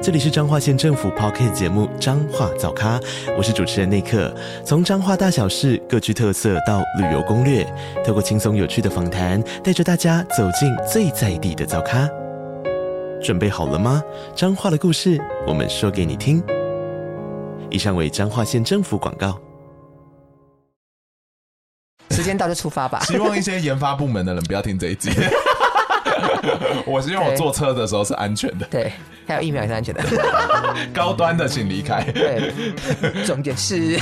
这里是彰化县政府 Podcast 节目《彰化早咖》，我是主持人内克。从彰化大小事各具特色到旅游攻略，透过轻松有趣的访谈，带着大家走进最在地的早咖。准备好了吗？彰化的故事，我们说给你听。以上为彰化县政府广告。时间到就出发吧。希望一些研发部门的人不要听这一集。我希望我坐车的时候是安全的。对，还有疫苗也是安全的。高端的请离开。对，重点是，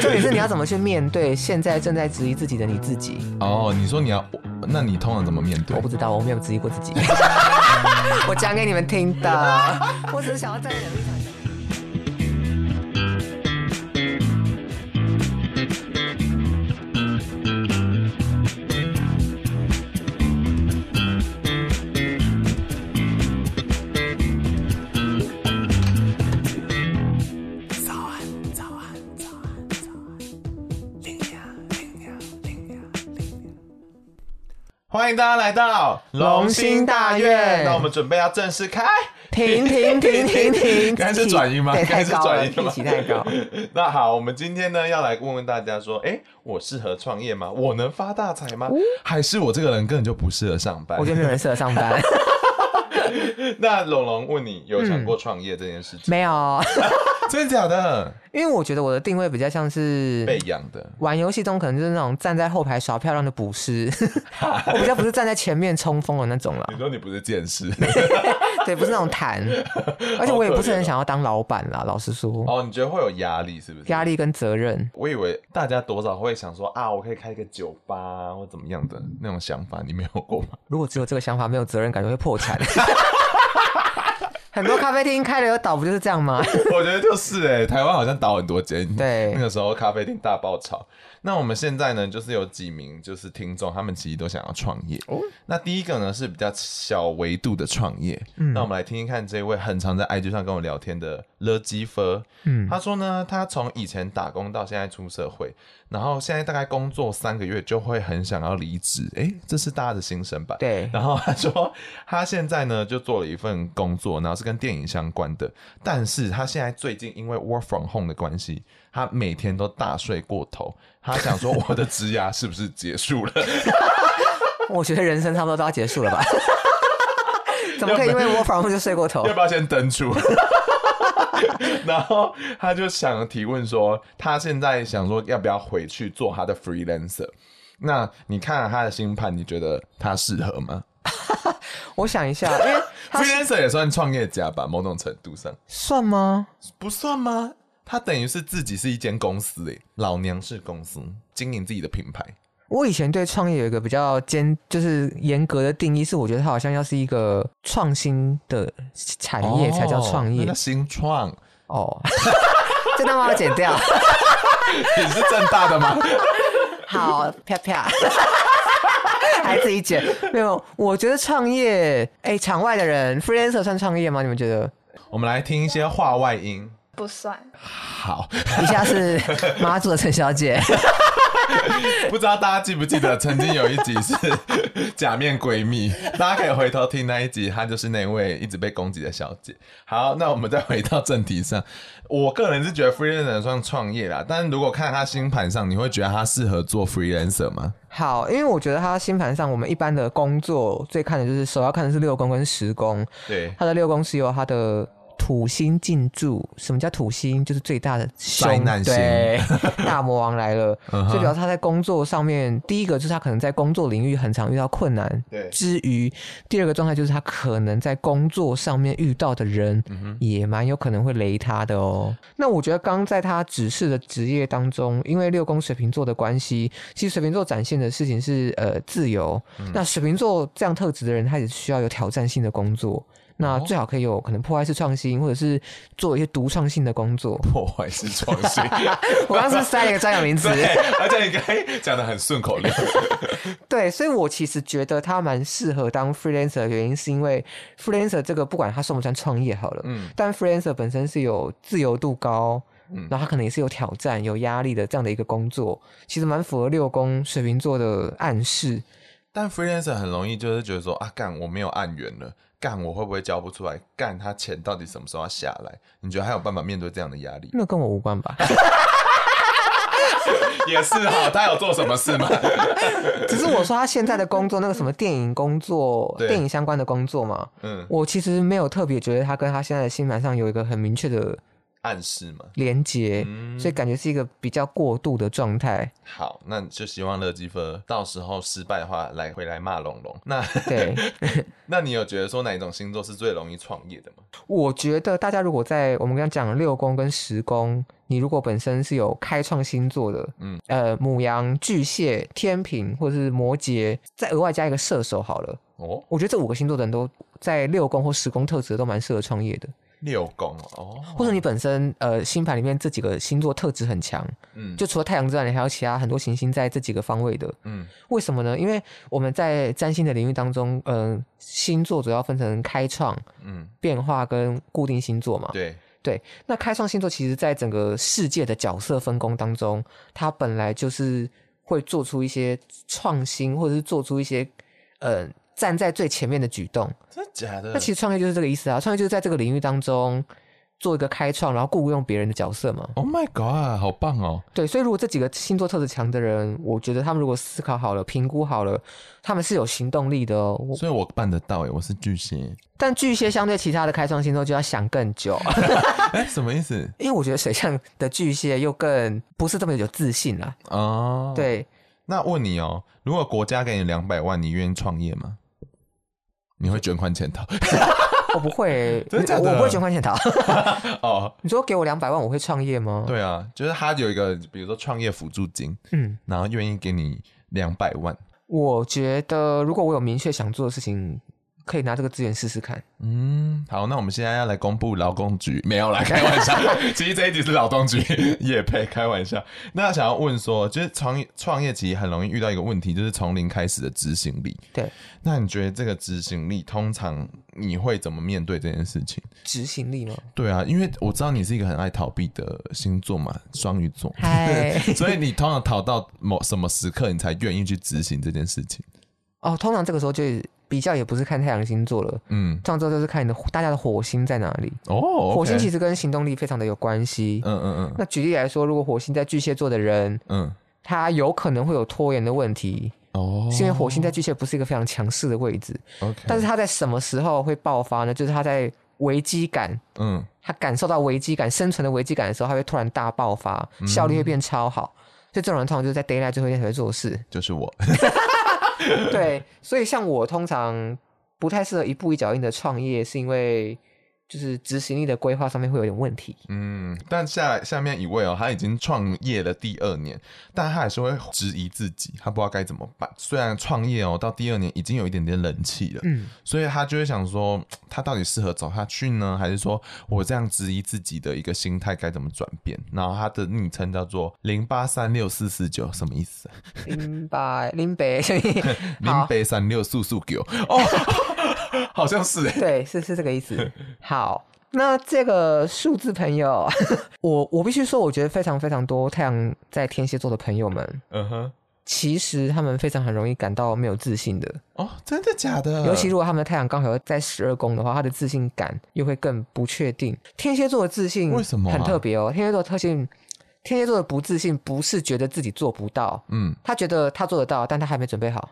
重点是你要怎么去面对现在正在质疑自己的你自己。哦，你说你要，那你通常怎么面对？我不知道，我没有质疑过自己。我讲给你们听的，我只是想要站在你的立场。欢迎大家来到龙兴大院。那我们准备要正式开。停停停停 停！刚才是转音吗？刚才是转音吗？太高。那好，我们今天呢要来问问大家说，哎，我适合创业吗？我能发大财吗？还是我这个人根本就不适合上班？我觉得没有人适合上班。那龙龙问你，有想过创业这件事情？没有。真的假的？因为我觉得我的定位比较像是被养的，玩游戏中可能就是那种站在后排耍漂亮的捕师，我比较不是站在前面冲锋的那种了。你说你不是剑士，对，不是那种弹，而且我也不是很想要当老板啦。老实说，哦，你觉得会有压力是不是？压力跟责任。我以为大家多少会想说啊，我可以开一个酒吧或怎么样的那种想法，你没有过吗？如果只有这个想法，没有责任感，就会破产。很多咖啡厅开了又倒，不就是这样吗？我觉得就是哎、欸，台湾好像倒很多间。对，那个时候咖啡厅大爆炒。那我们现在呢，就是有几名就是听众，他们其实都想要创业。哦，那第一个呢是比较小维度的创业。嗯，那我们来听听看这位很常在 IG 上跟我聊天的勒基夫。嗯，他说呢，他从以前打工到现在出社会，然后现在大概工作三个月就会很想要离职。哎，这是大家的心声吧？对。然后他说，他现在呢就做了一份工作，然后是跟电影相关的，但是他现在最近因为 work from home 的关系。他每天都大睡过头，他想说我的职涯是不是结束了？我觉得人生差不多都要结束了吧？怎么可以因为我反而就睡过头？要不要先登出？然后他就想提问说，他现在想说要不要回去做他的 freelancer？那你看了他的星盘，你觉得他适合吗？我想一下，因为 freelancer 也算创业家吧，某种程度上算吗？不算吗？他等于是自己是一间公司诶，老娘是公司经营自己的品牌。我以前对创业有一个比较坚，就是严格的定义，是我觉得它好像要是一个创新的产业才叫创业。哦、新创哦，真的吗要剪掉。你是正大的吗？好，啪啪，还自己剪。没有，我觉得创业，哎，场外的人，freelancer 算创业吗？你们觉得？我们来听一些话外音。不算。好，以下是 马祖的陈小姐。不知道大家记不记得，曾经有一集是假面闺蜜，大家可以回头听那一集，她就是那位一直被攻击的小姐。好，那我们再回到正题上，我个人是觉得 freelancer 算创业啦，但是如果看她星盘上，你会觉得她适合做 freelancer 吗？好，因为我觉得她星盘上，我们一般的工作最看的就是首要看的是六宫跟十宫，对，她的六宫是由她的。土星进驻，什么叫土星？就是最大的灾难星，对，大魔王来了。所以，表示他在工作上面，第一个就是他可能在工作领域很常遇到困难。对，之余，第二个状态就是他可能在工作上面遇到的人，也蛮有可能会雷他的哦。那我觉得，刚在他指示的职业当中，因为六宫水瓶座的关系，其实水瓶座展现的事情是呃自由。那水瓶座这样特质的人，他也需要有挑战性的工作。那最好可以有可能破坏式创新，或者是做一些独创性的工作。破坏式创新，我刚刚是塞了一个专有名词，而且你刚讲的很顺口溜。对，所以我其实觉得他蛮适合当 freelancer 的原因，是因为 freelancer 这个不管他算不算创业好了，嗯，但 freelancer 本身是有自由度高，嗯，然后他可能也是有挑战、有压力的这样的一个工作，其实蛮符合六宫水瓶座的暗示。但 freelancer 很容易就是觉得说啊，干我没有案源了。干我会不会交不出来？干他钱到底什么时候要下来？你觉得还有办法面对这样的压力？那跟我无关吧？也是哈，他有做什么事吗？只是我说他现在的工作，那个什么电影工作，电影相关的工作嘛。嗯，我其实没有特别觉得他跟他现在的星盘上有一个很明确的。暗示嘛，连接，所以感觉是一个比较过度的状态。好，那就希望乐基夫到时候失败的话，来回来骂龙龙。那对，那你有觉得说哪一种星座是最容易创业的吗？我觉得大家如果在我们刚刚讲六宫跟十宫，你如果本身是有开创星座的，嗯，呃，母羊、巨蟹、天平或者是摩羯，再额外加一个射手好了。哦，我觉得这五个星座的人都在六宫或十宫特质都蛮适合创业的。六宫哦，或者你本身呃星盘里面这几个星座特质很强，嗯，就除了太阳之外，你还有其他很多行星在这几个方位的，嗯，为什么呢？因为我们在占星的领域当中，嗯、呃，星座主要分成开创、嗯，变化跟固定星座嘛，对对。那开创星座其实在整个世界的角色分工当中，它本来就是会做出一些创新，或者是做出一些呃。站在最前面的举动，真的假的？那其实创业就是这个意思啊！创业就是在这个领域当中做一个开创，然后雇佣别人的角色嘛。Oh my god，好棒哦！对，所以如果这几个星座特质强的人，我觉得他们如果思考好了、评估好了，他们是有行动力的哦。所以我办得到诶，我是巨蟹。但巨蟹相对其他的开创星座就要想更久。哎，什么意思？因为我觉得水象的巨蟹又更不是这么有自信了。哦，oh, 对。那问你哦，如果国家给你两百万，你愿意创业吗？你会卷款潜逃？我不会，真的假的？我不会卷款潜逃。哦，你说给我两百万，我会创业吗？对啊，就是他有一个，比如说创业辅助金，嗯，然后愿意给你两百万。我觉得，如果我有明确想做的事情。可以拿这个资源试试看。嗯，好，那我们现在要来公布劳工局，没有来开玩笑。其实这一集是劳动局 也配，开玩笑。那想要问说，就是创业创业其实很容易遇到一个问题，就是从零开始的执行力。对，那你觉得这个执行力，通常你会怎么面对这件事情？执行力吗？对啊，因为我知道你是一个很爱逃避的星座嘛，双鱼座。嗨，所以你通常逃到某什么时刻，你才愿意去执行这件事情？哦，通常这个时候就。比较也不是看太阳星座了，嗯，这样之后就是看你的大家的火星在哪里哦。Okay、火星其实跟行动力非常的有关系，嗯嗯嗯。那举例来说，如果火星在巨蟹座的人，嗯，他有可能会有拖延的问题哦，是因为火星在巨蟹不是一个非常强势的位置，OK。但是他在什么时候会爆发呢？就是他在危机感，嗯，他感受到危机感、生存的危机感的时候，他会突然大爆发，效率会变超好。嗯、所以这种人通常就是在 deadline 最后一天才会做事，就是我。对，所以像我通常不太适合一步一脚印的创业，是因为。就是执行力的规划上面会有点问题。嗯，但下下面一位哦，他已经创业了第二年，但他还是会质疑自己，他不知道该怎么办。虽然创业哦，到第二年已经有一点点人气了，嗯，所以他就会想说，他到底适合走下去呢，还是说我这样质疑自己的一个心态该怎么转变？然后他的昵称叫做零八三六四四九，什么意思？零八零八 零八三六四四九哦。好像是哎，对，是是这个意思。好，那这个数字朋友，我我必须说，我觉得非常非常多太阳在天蝎座的朋友们，嗯哼，其实他们非常很容易感到没有自信的哦，真的假的？尤其如果他们的太阳刚好在十二宫的话，他的自信感又会更不确定。天蝎座的自信为什么很特别哦？天蝎座的特性，天蝎座的不自信不是觉得自己做不到，嗯，他觉得他做得到，但他还没准备好。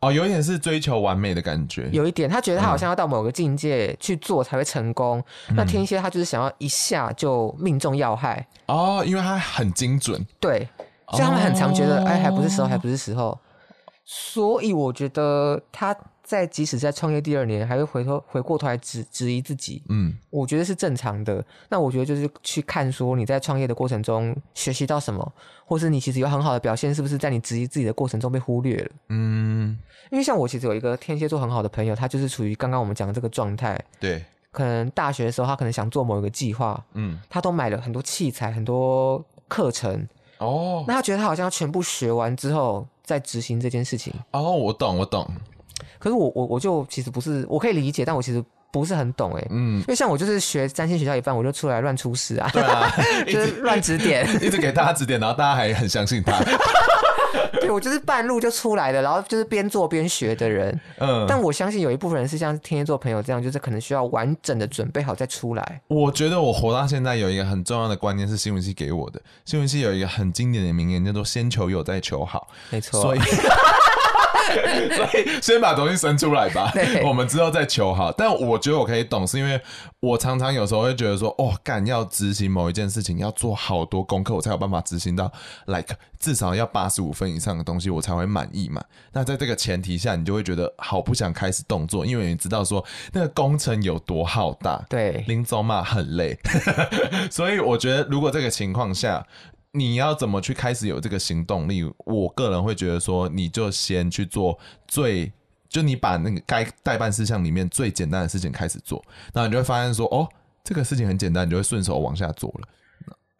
哦，有一点是追求完美的感觉，有一点他觉得他好像要到某个境界去做才会成功。嗯、那天蝎他就是想要一下就命中要害哦，因为他很精准，对，所以他们很常觉得、哦、哎，还不是时候，还不是时候。所以我觉得他。在即使在创业第二年，还会回头回过头来质质疑自己，嗯，我觉得是正常的。那我觉得就是去看说你在创业的过程中学习到什么，或是你其实有很好的表现，是不是在你质疑自己的过程中被忽略了？嗯，因为像我其实有一个天蝎座很好的朋友，他就是处于刚刚我们讲的这个状态。对，可能大学的时候他可能想做某一个计划，嗯，他都买了很多器材、很多课程。哦，那他觉得他好像要全部学完之后再执行这件事情。哦，我懂，我懂。可是我我我就其实不是，我可以理解，但我其实。不是很懂哎，嗯，因为像我就是学占星学校一半，我就出来乱出事啊，对啊，就是乱指点，一直给大家指点，然后大家还很相信他。对，我就是半路就出来的，然后就是边做边学的人。嗯，但我相信有一部分人是像天蝎座朋友这样，就是可能需要完整的准备好再出来。我觉得我活到现在有一个很重要的观念是新闻系给我的，新闻系有一个很经典的名言叫做“先求有，再求好”，没错。所以。所以先把东西生出来吧，我们之后再求好。但我觉得我可以懂，是因为我常常有时候会觉得说，哦，干要执行某一件事情，要做好多功课，我才有办法执行到，like 至少要八十五分以上的东西，我才会满意嘛。那在这个前提下，你就会觉得好不想开始动作，因为你知道说那个工程有多浩大，对，林总嘛很累。所以我觉得，如果这个情况下，你要怎么去开始有这个行动力？我个人会觉得说，你就先去做最，就你把那个该代办事项里面最简单的事情开始做，那你就会发现说，哦，这个事情很简单，你就会顺手往下做了。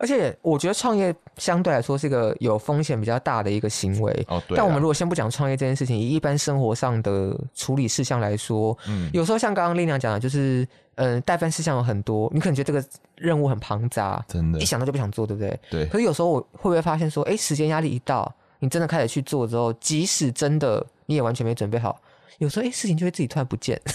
而且我觉得创业相对来说是一个有风险比较大的一个行为。哦，对。但我们如果先不讲创业这件事情，以一般生活上的处理事项来说，嗯，有时候像刚刚丽娘讲的，就是，嗯，待办事项有很多，你可能觉得这个任务很庞杂，真的，一想到就不想做，对不对？对。可是有时候我会不会发现说，哎，时间压力一到，你真的开始去做之后，即使真的你也完全没准备好，有时候哎，事情就会自己突然不见。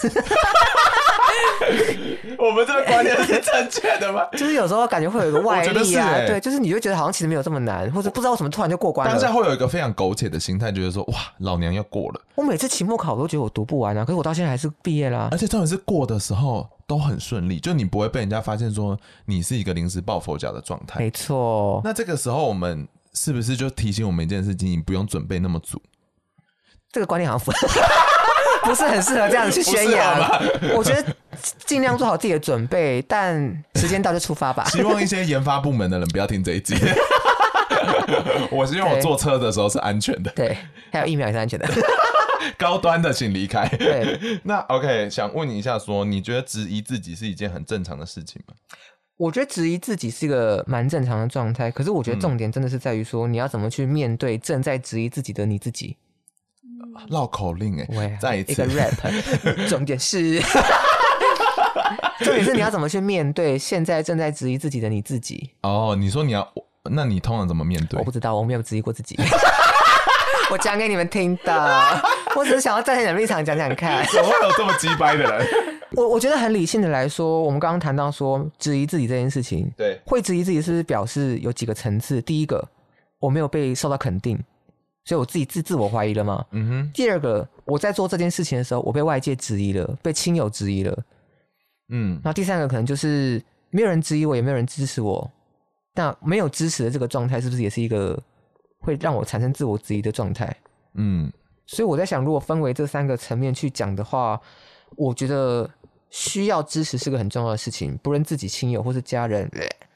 我们这个观念是正确的吗？就是有时候感觉会有一个外力啊，欸、对，就是你会觉得好像其实没有这么难，或者不知道为什么突然就过关了。当下会有一个非常苟且的心态，觉得说哇，老娘要过了。我每次期末考都觉得我读不完啊，可是我到现在还是毕业啦。而且重点是过的时候都很顺利，就你不会被人家发现说你是一个临时抱佛脚的状态。没错。那这个时候我们是不是就提醒我们一件事情，你不用准备那么足？这个观念好像不。不是很适合这样子去宣扬，我觉得尽量做好自己的准备，但时间到就出发吧。希望一些研发部门的人不要听这一集。我希望我坐车的时候是安全的，对，还有疫苗也是安全的。高端的请离开。对，那 OK，想问你一下说，说你觉得质疑自己是一件很正常的事情吗？我觉得质疑自己是一个蛮正常的状态，可是我觉得重点真的是在于说，你要怎么去面对正在质疑自己的你自己。绕口令哎、欸，再一次一个 rap，重点是，重点是你要怎么去面对现在正在质疑自己的你自己？哦，你说你要，那你通常怎么面对？我不知道，我没有质疑过自己。我讲给你们听的，我只是想要站在你的立场讲讲看。怎么会有这么鸡掰的人？我我觉得很理性的来说，我们刚刚谈到说质疑自己这件事情，对，会质疑自己是不是表示有几个层次？第一个，我没有被受到肯定。所以我自己自自我怀疑了吗？嗯哼。第二个，我在做这件事情的时候，我被外界质疑了，被亲友质疑了。嗯。然后第三个可能就是没有人质疑我，也没有人支持我。那没有支持的这个状态，是不是也是一个会让我产生自我质疑的状态？嗯。所以我在想，如果分为这三个层面去讲的话，我觉得需要支持是个很重要的事情，不论自己亲友或是家人。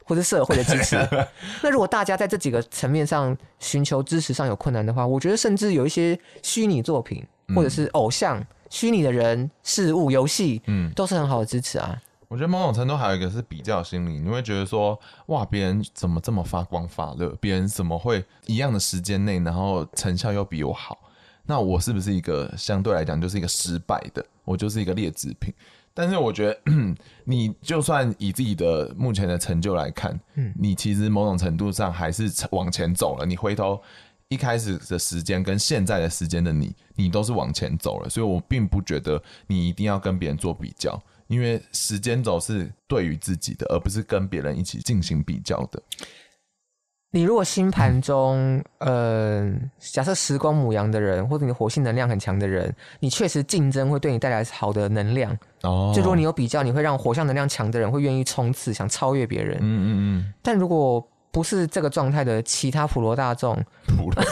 或者社会的支持，那如果大家在这几个层面上寻求支持上有困难的话，我觉得甚至有一些虚拟作品或者是偶像、虚拟的人、事物、游戏，嗯，都是很好的支持啊。我觉得某种程度还有一个是比较心理，你会觉得说，哇，别人怎么这么发光发热？别人怎么会一样的时间内，然后成效又比我好？那我是不是一个相对来讲就是一个失败的？我就是一个劣质品？但是我觉得，你就算以自己的目前的成就来看，嗯，你其实某种程度上还是往前走了。你回头一开始的时间跟现在的时间的你，你都是往前走了。所以我并不觉得你一定要跟别人做比较，因为时间轴是对于自己的，而不是跟别人一起进行比较的。你如果星盘中，嗯、呃，假设时光母羊的人，或者你火星能量很强的人，你确实竞争会对你带来好的能量。哦，就如果你有比较，你会让火象能量强的人会愿意冲刺，想超越别人。嗯嗯嗯。但如果不是这个状态的其他普罗大众，普罗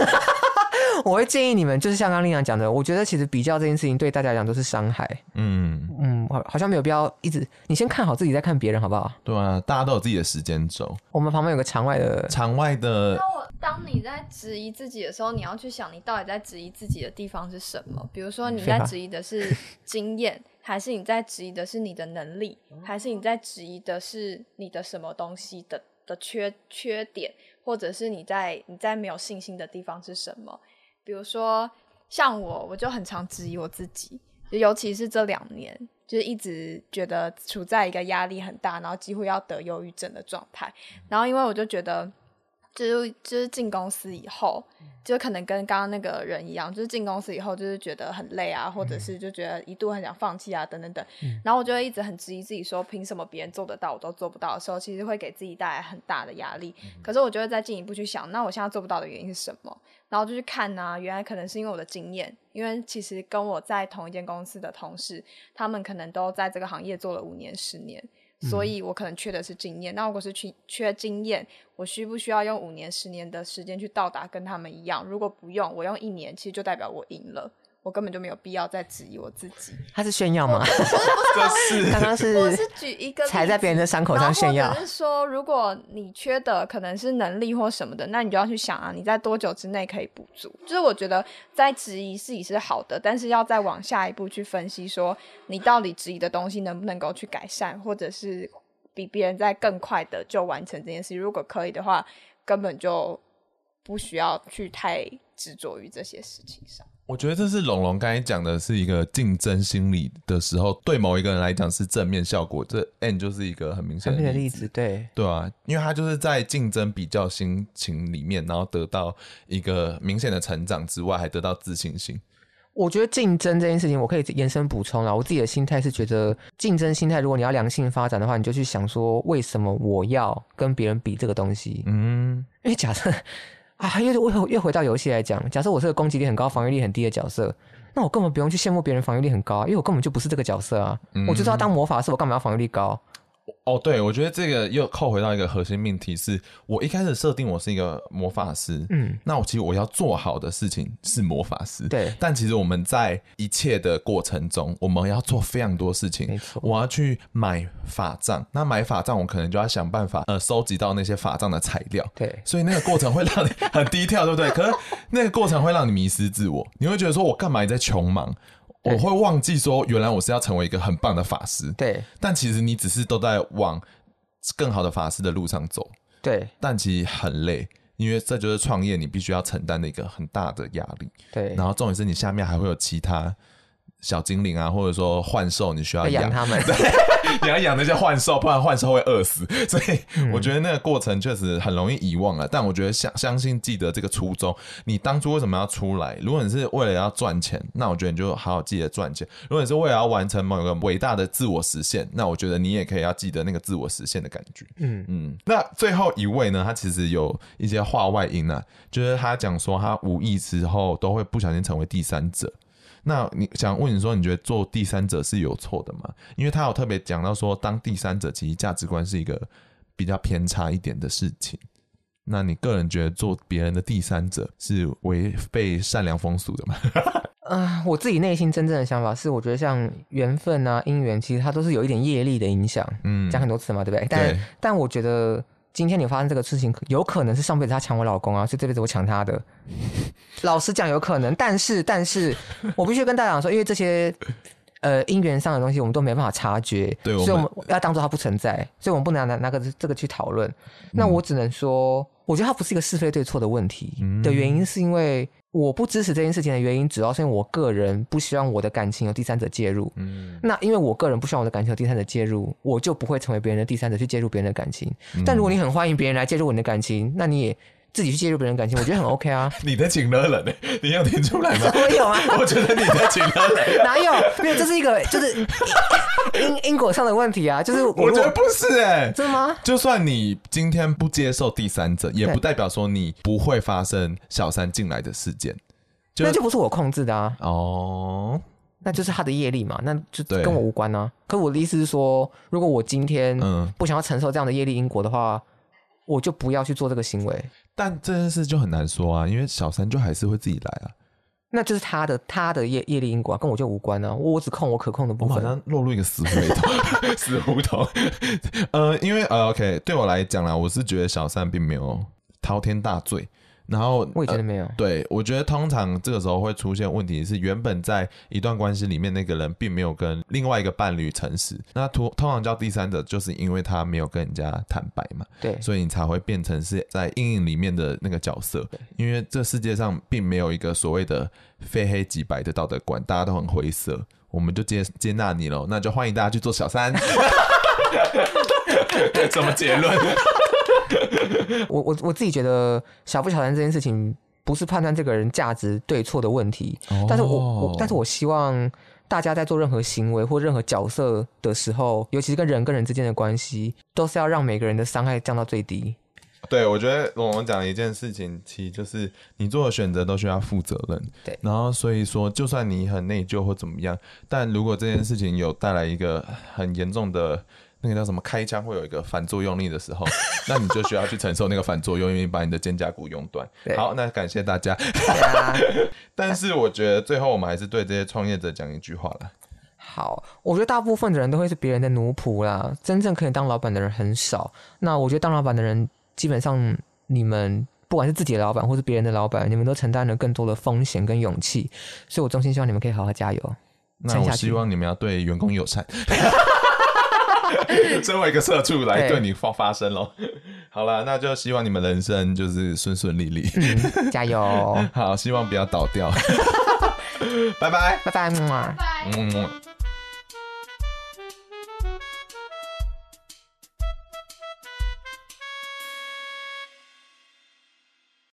我会建议你们，就是像刚刚丽娘讲的，我觉得其实比较这件事情对大家来讲都是伤害。嗯嗯，好像没有必要一直。你先看好自己，再看别人，好不好？对啊，大家都有自己的时间轴。我们旁边有个场外的，场外的。那我当你在质疑自己的时候，你要去想，你到底在质疑自己的地方是什么？比如说，你在质疑的是经验，还是你在质疑的是你的能力，还是你在质疑的是你的什么东西的的缺缺点，或者是你在你在没有信心的地方是什么？比如说，像我，我就很常质疑我自己，尤其是这两年，就是一直觉得处在一个压力很大，然后几乎要得忧郁症的状态。然后，因为我就觉得，就是就是进公司以后。就可能跟刚刚那个人一样，就是进公司以后就是觉得很累啊，或者是就觉得一度很想放弃啊，等等等。嗯、然后我就会一直很质疑自己，说凭什么别人做得到我都做不到的时候，其实会给自己带来很大的压力。嗯、可是我就会再进一步去想，那我现在做不到的原因是什么？然后就去看啊，原来可能是因为我的经验，因为其实跟我在同一间公司的同事，他们可能都在这个行业做了五年、十年。所以我可能缺的是经验，那如果是缺缺经验，我需不需要用五年、十年的时间去到达跟他们一样？如果不用，我用一年，其实就代表我赢了。我根本就没有必要再质疑我自己。他是炫耀吗？不是，不是，刚刚是。我是举一个踩在别人的伤口上炫耀。是说，如果你缺的可能是能力或什么的，那你就要去想啊，你在多久之内可以补足？就是我觉得在质疑自己是好的，但是要再往下一步去分析，说你到底质疑的东西能不能够去改善，或者是比别人在更快的就完成这件事。如果可以的话，根本就不需要去太执着于这些事情上。我觉得这是龙龙刚才讲的是一个竞争心理的时候，对某一个人来讲是正面效果。这 N 就是一个很明显的例子，对对啊，因为他就是在竞争比较心情里面，然后得到一个明显的成长之外，还得到自信心。我觉得竞争这件事情，我可以延伸补充了。我自己的心态是觉得，竞争心态，如果你要良性发展的话，你就去想说，为什么我要跟别人比这个东西？嗯，因为假设。啊，又又又回到游戏来讲，假设我是个攻击力很高、防御力很低的角色，那我根本不用去羡慕别人防御力很高，因为我根本就不是这个角色啊！嗯、我就是要当魔法师，我干嘛要防御力高？哦，对，我觉得这个又扣回到一个核心命题是，是我一开始设定我是一个魔法师，嗯，那我其实我要做好的事情是魔法师，对，但其实我们在一切的过程中，我们要做非常多事情，没错，我要去买法杖，那买法杖，我可能就要想办法呃收集到那些法杖的材料，对，所以那个过程会让你很低调，对不对？可是那个过程会让你迷失自我，你会觉得说我干嘛在穷忙？我会忘记说，原来我是要成为一个很棒的法师。对，但其实你只是都在往更好的法师的路上走。对，但其实很累，因为这就是创业，你必须要承担的一个很大的压力。对，然后重点是你下面还会有其他。小精灵啊，或者说幻兽，你需要养他们。对，你要养那些幻兽，不然幻兽会饿死。所以我觉得那个过程确实很容易遗忘了。但我觉得相相信记得这个初衷，你当初为什么要出来？如果你是为了要赚钱，那我觉得你就好好记得赚钱；如果你是为了要完成某一个伟大的自我实现，那我觉得你也可以要记得那个自我实现的感觉。嗯嗯。那最后一位呢？他其实有一些话外音啊，就是他讲说他无意之后都会不小心成为第三者。那你想问你说，你觉得做第三者是有错的吗？因为他有特别讲到说，当第三者其实价值观是一个比较偏差一点的事情。那你个人觉得做别人的第三者是违背善良风俗的吗？嗯、呃，我自己内心真正的想法是，我觉得像缘分啊、姻缘，其实它都是有一点业力的影响。嗯，讲很多次嘛，对不对？但对但我觉得。今天你发生这个事情，有可能是上辈子他抢我老公啊，所以这辈子我抢他的。老实讲，有可能，但是，但是我必须跟大家讲说，因为这些呃姻缘上的东西，我们都没办法察觉，对，所以我们要当做它不存在，所以我们不能拿拿个这个去讨论。那我只能说，我觉得它不是一个是非对错的问题的原因，是因为。我不支持这件事情的原因，主要是因为我个人不希望我的感情有第三者介入。嗯，那因为我个人不希望我的感情有第三者介入，我就不会成为别人的第三者去介入别人的感情。嗯，但如果你很欢迎别人来介入你的感情，那你也。自己去介入别人感情，我觉得很 OK 啊。你的情勒人，你有听出来吗？我有啊。我觉得你的情勒人哪有？没有这是一个就是 因因果上的问题啊。就是我，我觉得不是哎、欸，真的吗？就算你今天不接受第三者，也不代表说你不会发生小三进来的事件。就那就不是我控制的啊。哦，那就是他的业力嘛，那就跟我无关啊。可我的意思是说，如果我今天嗯不想要承受这样的业力因果的话，嗯、我就不要去做这个行为。但这件事就很难说啊，因为小三就还是会自己来啊。那就是他的他的业业力因果、啊，跟我就无关啊。我只控我可控的部分。我好像落入一个死胡同，死胡同。呃，因为呃，OK，对我来讲啦，我是觉得小三并没有滔天大罪。然后我也觉得没有，呃、对，我觉得通常这个时候会出现问题是，原本在一段关系里面那个人并没有跟另外一个伴侣诚实，那通通常叫第三者，就是因为他没有跟人家坦白嘛，对，所以你才会变成是在阴影里面的那个角色，因为这世界上并没有一个所谓的非黑即白的道德观，大家都很灰色，我们就接接纳你喽，那就欢迎大家去做小三，什么结论？我我我自己觉得小不小三这件事情不是判断这个人价值对错的问题，哦、但是我我但是我希望大家在做任何行为或任何角色的时候，尤其是跟人跟人之间的关系，都是要让每个人的伤害降到最低。对，我觉得我们讲的一件事情，其实就是你做的选择都需要负责任。对，然后所以说，就算你很内疚或怎么样，但如果这件事情有带来一个很严重的。那个叫什么？开枪会有一个反作用力的时候，那你就需要去承受那个反作用力，把你的肩胛骨用断。好，那感谢大家。啊、但是我觉得最后我们还是对这些创业者讲一句话啦。好，我觉得大部分的人都会是别人的奴仆啦，真正可以当老板的人很少。那我觉得当老板的人，基本上你们不管是自己的老板或是别人的老板，你们都承担了更多的风险跟勇气。所以我衷心希望你们可以好好加油。那我希望你们要对员工友善。身为一个社畜来对。你发发声喽，好了，那就希望你们人生就是顺顺利利，嗯，加油！好，希望不要倒掉，拜拜，拜拜，拜拜，嗯。